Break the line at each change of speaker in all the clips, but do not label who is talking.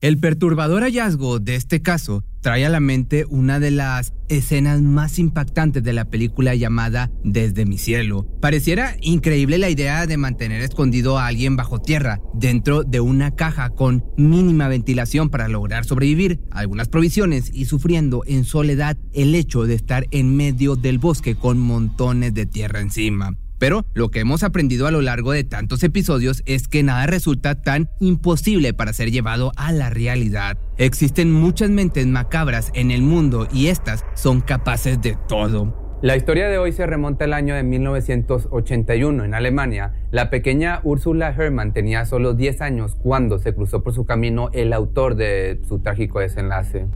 El perturbador hallazgo de este caso trae a la mente una de las escenas más impactantes de la película llamada Desde mi cielo. Pareciera increíble la idea de mantener escondido a alguien bajo tierra, dentro de una caja con mínima ventilación para lograr sobrevivir, algunas provisiones y sufriendo en soledad el hecho de estar en medio del bosque con montones de tierra encima. Pero lo que hemos aprendido a lo largo de tantos episodios es que nada resulta tan imposible para ser llevado a la realidad. Existen muchas mentes macabras en el mundo y estas son capaces de todo.
La historia de hoy se remonta al año de 1981 en Alemania. La pequeña Ursula Herrmann tenía solo 10 años cuando se cruzó por su camino el autor de su trágico desenlace.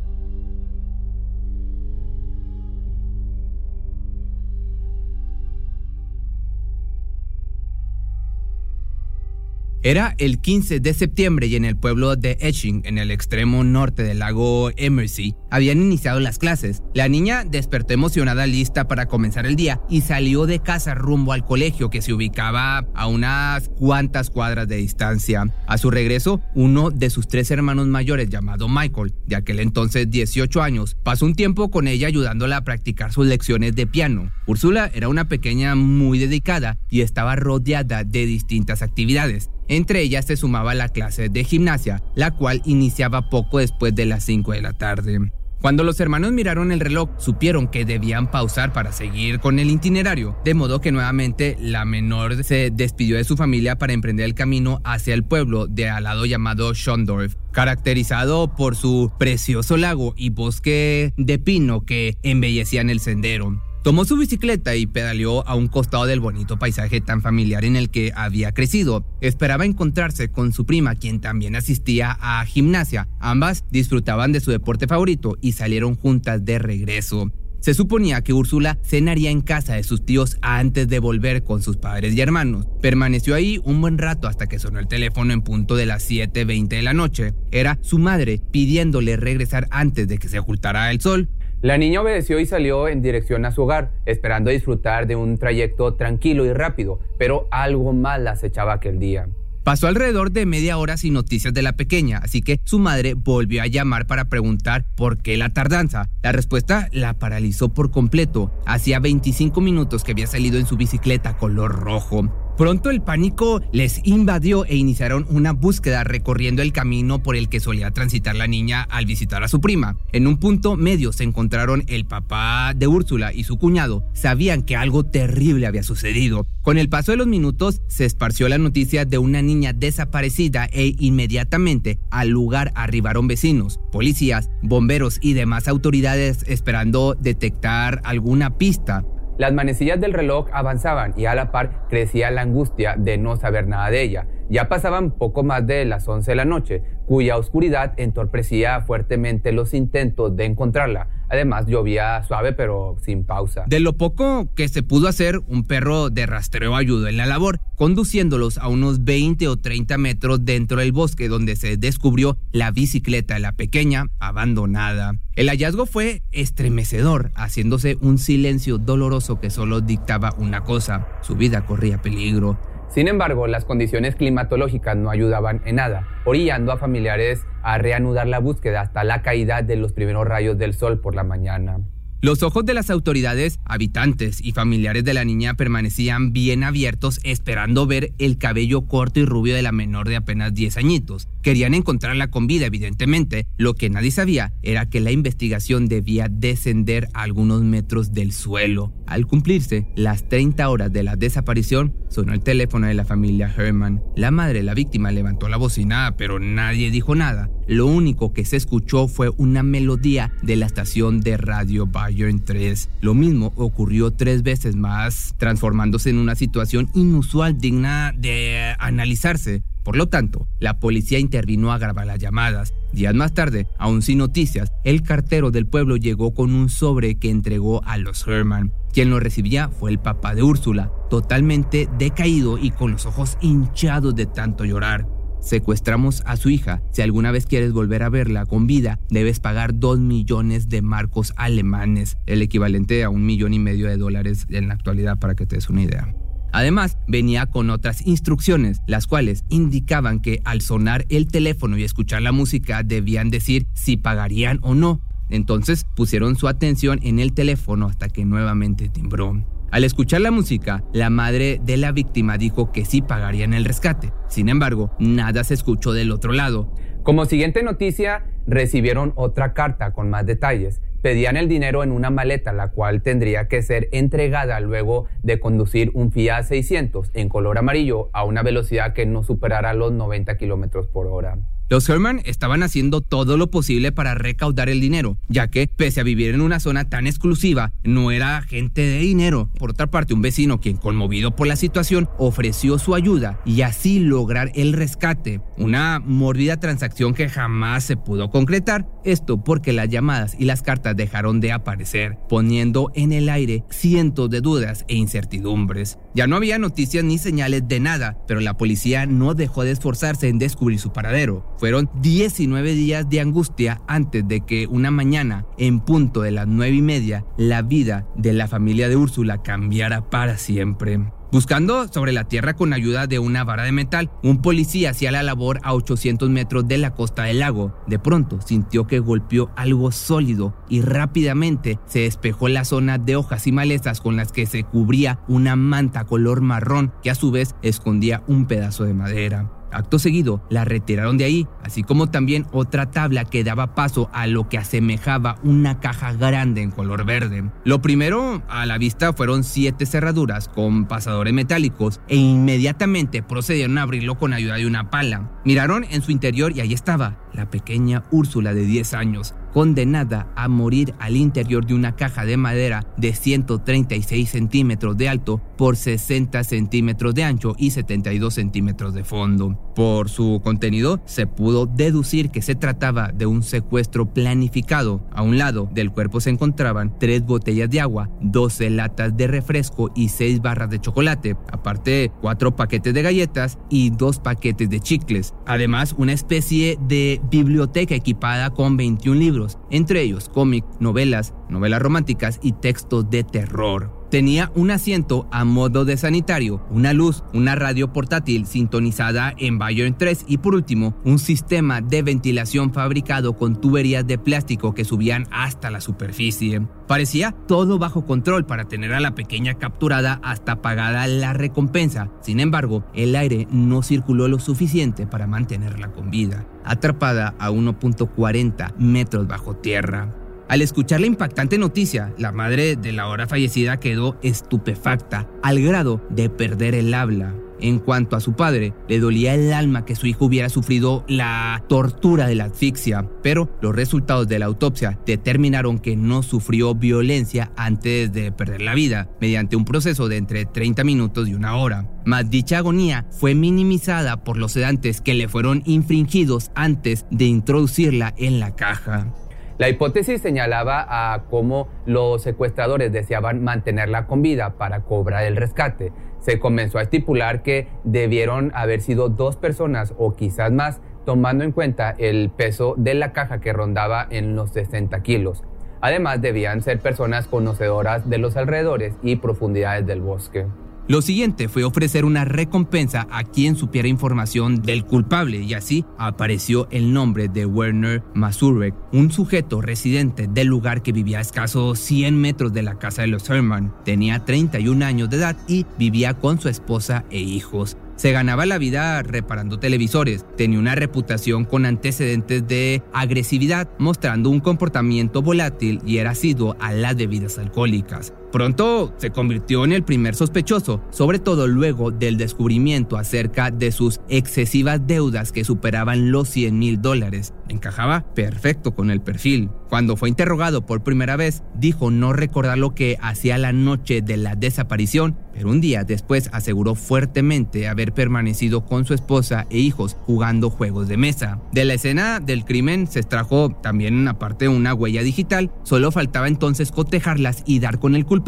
Era el 15 de septiembre y en el pueblo de Etching, en el extremo norte del lago Emersey, habían iniciado las clases. La niña despertó emocionada lista para comenzar el día y salió de casa rumbo al colegio que se ubicaba a unas cuantas cuadras de distancia. A su regreso, uno de sus tres hermanos mayores, llamado Michael, de aquel entonces 18 años, pasó un tiempo con ella ayudándola a practicar sus lecciones de piano. Úrsula era una pequeña muy dedicada y estaba rodeada de distintas actividades. Entre ellas se sumaba la clase de gimnasia, la cual iniciaba poco después de las 5 de la tarde. Cuando los hermanos miraron el reloj, supieron que debían pausar para seguir con el itinerario, de modo que nuevamente la menor se despidió de su familia para emprender el camino hacia el pueblo de al lado llamado Schondorf, caracterizado por su precioso lago y bosque de pino que embellecían el sendero. Tomó su bicicleta y pedaleó a un costado del bonito paisaje tan familiar en el que había crecido. Esperaba encontrarse con su prima, quien también asistía a gimnasia. Ambas disfrutaban de su deporte favorito y salieron juntas de regreso. Se suponía que Úrsula cenaría en casa de sus tíos antes de volver con sus padres y hermanos. Permaneció ahí un buen rato hasta que sonó el teléfono en punto de las 7.20 de la noche. Era su madre pidiéndole regresar antes de que se ocultara el sol.
La niña obedeció y salió en dirección a su hogar, esperando disfrutar de un trayecto tranquilo y rápido, pero algo mal la acechaba aquel día.
Pasó alrededor de media hora sin noticias de la pequeña, así que su madre volvió a llamar para preguntar por qué la tardanza. La respuesta la paralizó por completo. Hacía 25 minutos que había salido en su bicicleta color rojo. Pronto el pánico les invadió e iniciaron una búsqueda recorriendo el camino por el que solía transitar la niña al visitar a su prima. En un punto medio se encontraron el papá de Úrsula y su cuñado. Sabían que algo terrible había sucedido. Con el paso de los minutos se esparció la noticia de una niña desaparecida e inmediatamente al lugar arribaron vecinos, policías, bomberos y demás autoridades esperando detectar alguna pista.
Las manecillas del reloj avanzaban y a la par crecía la angustia de no saber nada de ella. Ya pasaban poco más de las 11 de la noche, cuya oscuridad entorpecía fuertemente los intentos de encontrarla. Además, llovía suave pero sin pausa.
De lo poco que se pudo hacer, un perro de rastreo ayudó en la labor, conduciéndolos a unos 20 o 30 metros dentro del bosque donde se descubrió la bicicleta de la pequeña abandonada. El hallazgo fue estremecedor, haciéndose un silencio doloroso que solo dictaba una cosa, su vida corría peligro.
Sin embargo, las condiciones climatológicas no ayudaban en nada, orillando a familiares a reanudar la búsqueda hasta la caída de los primeros rayos del sol por la mañana.
Los ojos de las autoridades, habitantes y familiares de la niña permanecían bien abiertos esperando ver el cabello corto y rubio de la menor de apenas 10 añitos. Querían encontrarla con vida, evidentemente. Lo que nadie sabía era que la investigación debía descender algunos metros del suelo. Al cumplirse las 30 horas de la desaparición, sonó el teléfono de la familia Herman. La madre de la víctima levantó la bocina, pero nadie dijo nada. Lo único que se escuchó fue una melodía de la estación de radio Bayern 3. Lo mismo ocurrió tres veces más, transformándose en una situación inusual digna de analizarse. Por lo tanto, la policía intervino a grabar las llamadas. Días más tarde, aún sin noticias, el cartero del pueblo llegó con un sobre que entregó a los Herman. Quien lo recibía fue el papá de Úrsula, totalmente decaído y con los ojos hinchados de tanto llorar. Secuestramos a su hija. Si alguna vez quieres volver a verla con vida, debes pagar dos millones de marcos alemanes, el equivalente a un millón y medio de dólares en la actualidad para que te des una idea. Además, venía con otras instrucciones, las cuales indicaban que al sonar el teléfono y escuchar la música debían decir si pagarían o no. Entonces pusieron su atención en el teléfono hasta que nuevamente timbró. Al escuchar la música, la madre de la víctima dijo que sí pagarían el rescate. Sin embargo, nada se escuchó del otro lado.
Como siguiente noticia, recibieron otra carta con más detalles. Pedían el dinero en una maleta, la cual tendría que ser entregada luego de conducir un Fiat 600 en color amarillo a una velocidad que no superara los 90 kilómetros por hora.
Los Herman estaban haciendo todo lo posible para recaudar el dinero, ya que, pese a vivir en una zona tan exclusiva, no era gente de dinero. Por otra parte, un vecino, quien conmovido por la situación, ofreció su ayuda y así lograr el rescate. Una mórbida transacción que jamás se pudo concretar, esto porque las llamadas y las cartas dejaron de aparecer, poniendo en el aire cientos de dudas e incertidumbres. Ya no había noticias ni señales de nada, pero la policía no dejó de esforzarse en descubrir su paradero. Fueron 19 días de angustia antes de que una mañana, en punto de las 9 y media, la vida de la familia de Úrsula cambiara para siempre. Buscando sobre la tierra con ayuda de una vara de metal, un policía hacía la labor a 800 metros de la costa del lago. De pronto sintió que golpeó algo sólido y rápidamente se despejó la zona de hojas y malezas con las que se cubría una manta color marrón que a su vez escondía un pedazo de madera. Acto seguido, la retiraron de ahí, así como también otra tabla que daba paso a lo que asemejaba una caja grande en color verde. Lo primero a la vista fueron siete cerraduras con pasadores metálicos e inmediatamente procedieron a abrirlo con ayuda de una pala. Miraron en su interior y ahí estaba, la pequeña Úrsula de 10 años, condenada a morir al interior de una caja de madera de 136 centímetros de alto por 60 centímetros de ancho y 72 centímetros de fondo. Por su contenido se pudo deducir que se trataba de un secuestro planificado. A un lado del cuerpo se encontraban tres botellas de agua, 12 latas de refresco y 6 barras de chocolate, aparte cuatro paquetes de galletas y dos paquetes de chicles. Además, una especie de biblioteca equipada con 21 libros, entre ellos cómics, novelas, novelas románticas y textos de terror. Tenía un asiento a modo de sanitario, una luz, una radio portátil sintonizada en Bayern 3 y por último un sistema de ventilación fabricado con tuberías de plástico que subían hasta la superficie. Parecía todo bajo control para tener a la pequeña capturada hasta pagada la recompensa. Sin embargo, el aire no circuló lo suficiente para mantenerla con vida, atrapada a 1.40 metros bajo tierra. Al escuchar la impactante noticia, la madre de la hora fallecida quedó estupefacta, al grado de perder el habla. En cuanto a su padre, le dolía el alma que su hijo hubiera sufrido la tortura de la asfixia, pero los resultados de la autopsia determinaron que no sufrió violencia antes de perder la vida, mediante un proceso de entre 30 minutos y una hora. Mas dicha agonía fue minimizada por los sedantes que le fueron infringidos antes de introducirla en la caja.
La hipótesis señalaba a cómo los secuestradores deseaban mantenerla con vida para cobrar el rescate. Se comenzó a estipular que debieron haber sido dos personas o quizás más, tomando en cuenta el peso de la caja que rondaba en los 60 kilos. Además, debían ser personas conocedoras de los alrededores y profundidades del bosque.
Lo siguiente fue ofrecer una recompensa a quien supiera información del culpable y así apareció el nombre de Werner Masurek, un sujeto residente del lugar que vivía a escasos 100 metros de la casa de los Herman. Tenía 31 años de edad y vivía con su esposa e hijos. Se ganaba la vida reparando televisores, tenía una reputación con antecedentes de agresividad, mostrando un comportamiento volátil y era asiduo a las bebidas alcohólicas. Pronto se convirtió en el primer sospechoso, sobre todo luego del descubrimiento acerca de sus excesivas deudas que superaban los 100 mil dólares. Encajaba perfecto con el perfil. Cuando fue interrogado por primera vez, dijo no recordar lo que hacía la noche de la desaparición, pero un día después aseguró fuertemente haber permanecido con su esposa e hijos jugando juegos de mesa. De la escena del crimen se extrajo también aparte una huella digital, solo faltaba entonces cotejarlas y dar con el culpable,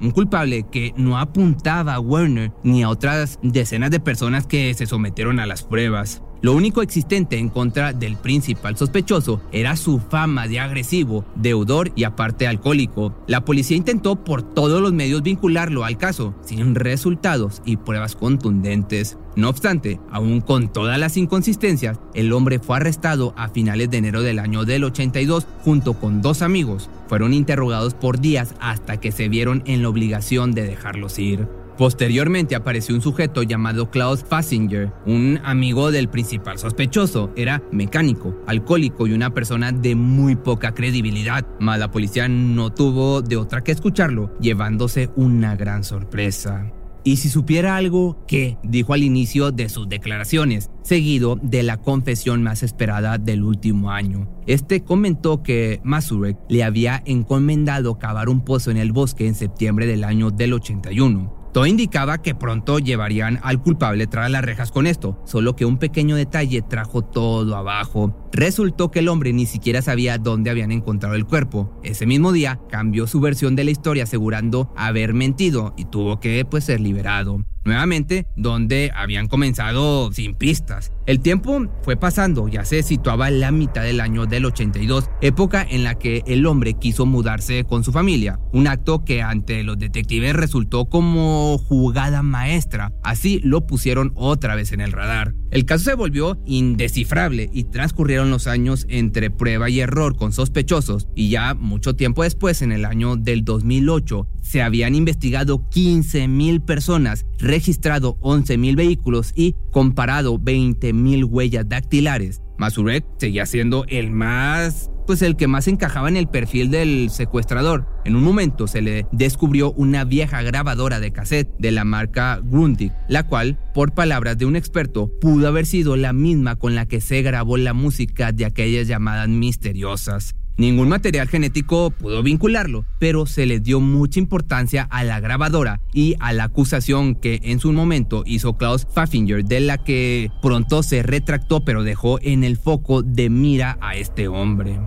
un culpable que no apuntaba a Werner ni a otras decenas de personas que se sometieron a las pruebas. Lo único existente en contra del principal sospechoso era su fama de agresivo, deudor y aparte alcohólico. La policía intentó por todos los medios vincularlo al caso, sin resultados y pruebas contundentes. No obstante, aún con todas las inconsistencias, el hombre fue arrestado a finales de enero del año del 82 junto con dos amigos. Fueron interrogados por días hasta que se vieron en la obligación de dejarlos ir. Posteriormente apareció un sujeto llamado Klaus Fassinger, un amigo del principal sospechoso. Era mecánico, alcohólico y una persona de muy poca credibilidad, mas la policía no tuvo de otra que escucharlo, llevándose una gran sorpresa. Y si supiera algo, ¿qué? dijo al inicio de sus declaraciones, seguido de la confesión más esperada del último año. Este comentó que Masurek le había encomendado cavar un pozo en el bosque en septiembre del año del 81. Todo indicaba que pronto llevarían al culpable tras las rejas con esto, solo que un pequeño detalle trajo todo abajo. Resultó que el hombre ni siquiera sabía dónde habían encontrado el cuerpo. Ese mismo día cambió su versión de la historia asegurando haber mentido y tuvo que pues ser liberado nuevamente donde habían comenzado sin pistas. El tiempo fue pasando, ya se situaba en la mitad del año del 82, época en la que el hombre quiso mudarse con su familia, un acto que ante los detectives resultó como jugada maestra, así lo pusieron otra vez en el radar. El caso se volvió indescifrable y transcurrieron los años entre prueba y error con sospechosos y ya mucho tiempo después, en el año del 2008, se habían investigado 15.000 personas, registrado 11.000 vehículos y comparado 20.000 huellas dactilares. Masurek seguía siendo el más, pues el que más encajaba en el perfil del secuestrador. En un momento se le descubrió una vieja grabadora de cassette de la marca Grundig, la cual, por palabras de un experto, pudo haber sido la misma con la que se grabó la música de aquellas llamadas misteriosas. Ningún material genético pudo vincularlo, pero se le dio mucha importancia a la grabadora y a la acusación que en su momento hizo Klaus Pfaffinger, de la que pronto se retractó pero dejó en el foco de mira a este hombre.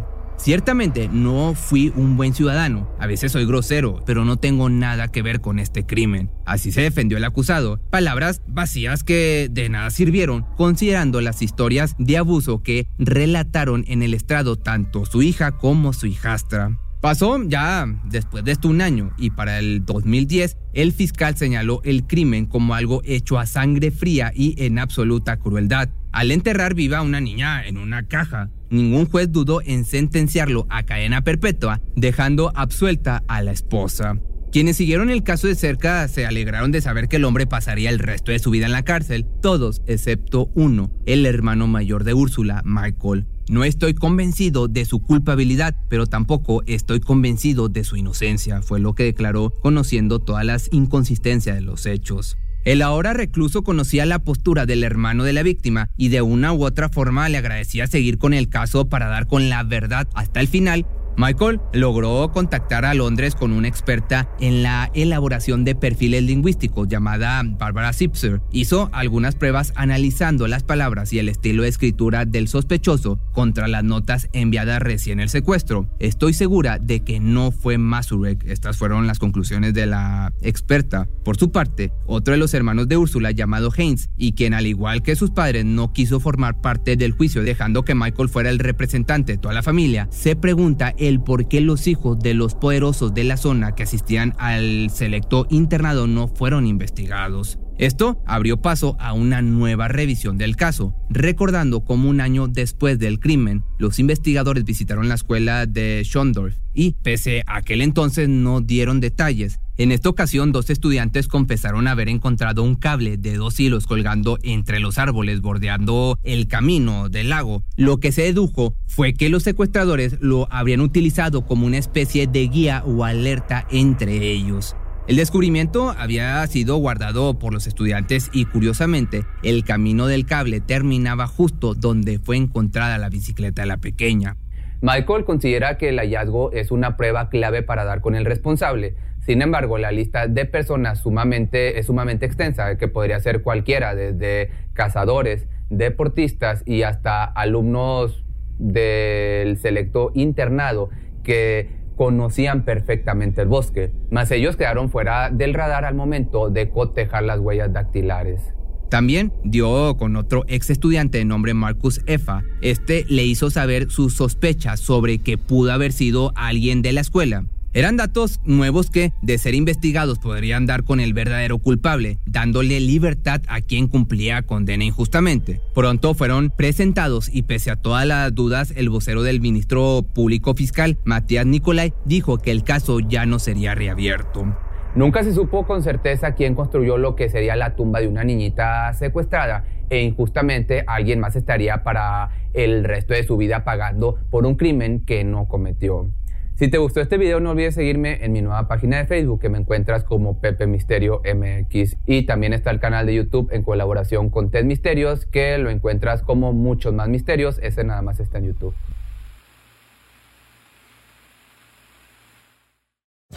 Ciertamente no fui un buen ciudadano, a veces soy grosero, pero no tengo nada que ver con este crimen. Así se defendió el acusado, palabras vacías que de nada sirvieron, considerando las historias de abuso que relataron en el estrado tanto su hija como su hijastra. Pasó ya después de esto un año y para el 2010 el fiscal señaló el crimen como algo hecho a sangre fría y en absoluta crueldad. Al enterrar viva a una niña en una caja, ningún juez dudó en sentenciarlo a cadena perpetua, dejando absuelta a la esposa. Quienes siguieron el caso de cerca se alegraron de saber que el hombre pasaría el resto de su vida en la cárcel, todos excepto uno, el hermano mayor de Úrsula, Michael. No estoy convencido de su culpabilidad, pero tampoco estoy convencido de su inocencia, fue lo que declaró conociendo todas las inconsistencias de los hechos. El ahora recluso conocía la postura del hermano de la víctima y de una u otra forma le agradecía seguir con el caso para dar con la verdad hasta el final Michael logró contactar a Londres con una experta en la elaboración de perfiles lingüísticos llamada Barbara Zipser. Hizo algunas pruebas analizando las palabras y el estilo de escritura del sospechoso contra las notas enviadas recién el secuestro. Estoy segura de que no fue Masurek. Estas fueron las conclusiones de la experta. Por su parte, otro de los hermanos de Úrsula llamado Haynes y quien al igual que sus padres no quiso formar parte del juicio dejando que Michael fuera el representante de toda la familia, se pregunta el por qué los hijos de los poderosos de la zona que asistían al selecto internado no fueron investigados. Esto abrió paso a una nueva revisión del caso, recordando cómo un año después del crimen, los investigadores visitaron la escuela de Schondorf y, pese a aquel entonces no dieron detalles, En esta ocasión, dos estudiantes confesaron haber encontrado un cable de dos hilos colgando entre los árboles bordeando el camino del lago. Lo que se dedujo fue que los secuestradores lo habrían utilizado como una especie de guía o alerta entre ellos. El descubrimiento había sido guardado por los estudiantes y curiosamente el camino del cable terminaba justo donde fue encontrada la bicicleta de la pequeña.
Michael considera que el hallazgo es una prueba clave para dar con el responsable. Sin embargo, la lista de personas sumamente, es sumamente extensa, que podría ser cualquiera, desde cazadores, deportistas y hasta alumnos del selecto internado que conocían perfectamente el bosque, mas ellos quedaron fuera del radar al momento de cotejar las huellas dactilares.
También dio con otro ex estudiante de nombre Marcus Efa. Este le hizo saber sus sospechas sobre que pudo haber sido alguien de la escuela. Eran datos nuevos que, de ser investigados, podrían dar con el verdadero culpable, dándole libertad a quien cumplía condena injustamente. Pronto fueron presentados y pese a todas las dudas, el vocero del ministro público fiscal, Matías Nicolai, dijo que el caso ya no sería reabierto.
Nunca se supo con certeza quién construyó lo que sería la tumba de una niñita secuestrada e injustamente alguien más estaría para el resto de su vida pagando por un crimen que no cometió. Si te gustó este video no olvides seguirme en mi nueva página de Facebook que me encuentras como Pepe Misterio MX y también está el canal de YouTube en colaboración con Ted Misterios que lo encuentras como muchos más misterios, ese nada más está en YouTube.